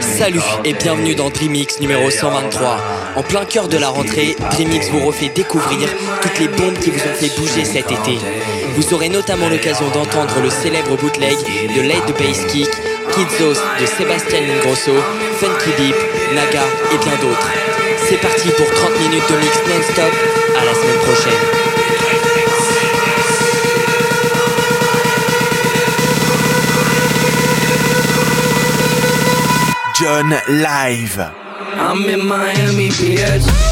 Salut et bienvenue dans Dreamix numéro 123. En plein cœur de la rentrée, Dreamix vous refait découvrir toutes les bombes qui vous ont fait bouger cet été. Vous aurez notamment l'occasion d'entendre le célèbre bootleg de Late Bass Kick, Kidzos de Sébastien Ingrosso, Funky Deep, Naga et bien d'autres. C'est parti pour 30 minutes de mix non-stop. À la semaine prochaine. John Live. I'm in Miami, bitch.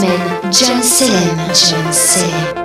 semaine, John Selem.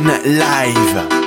Live.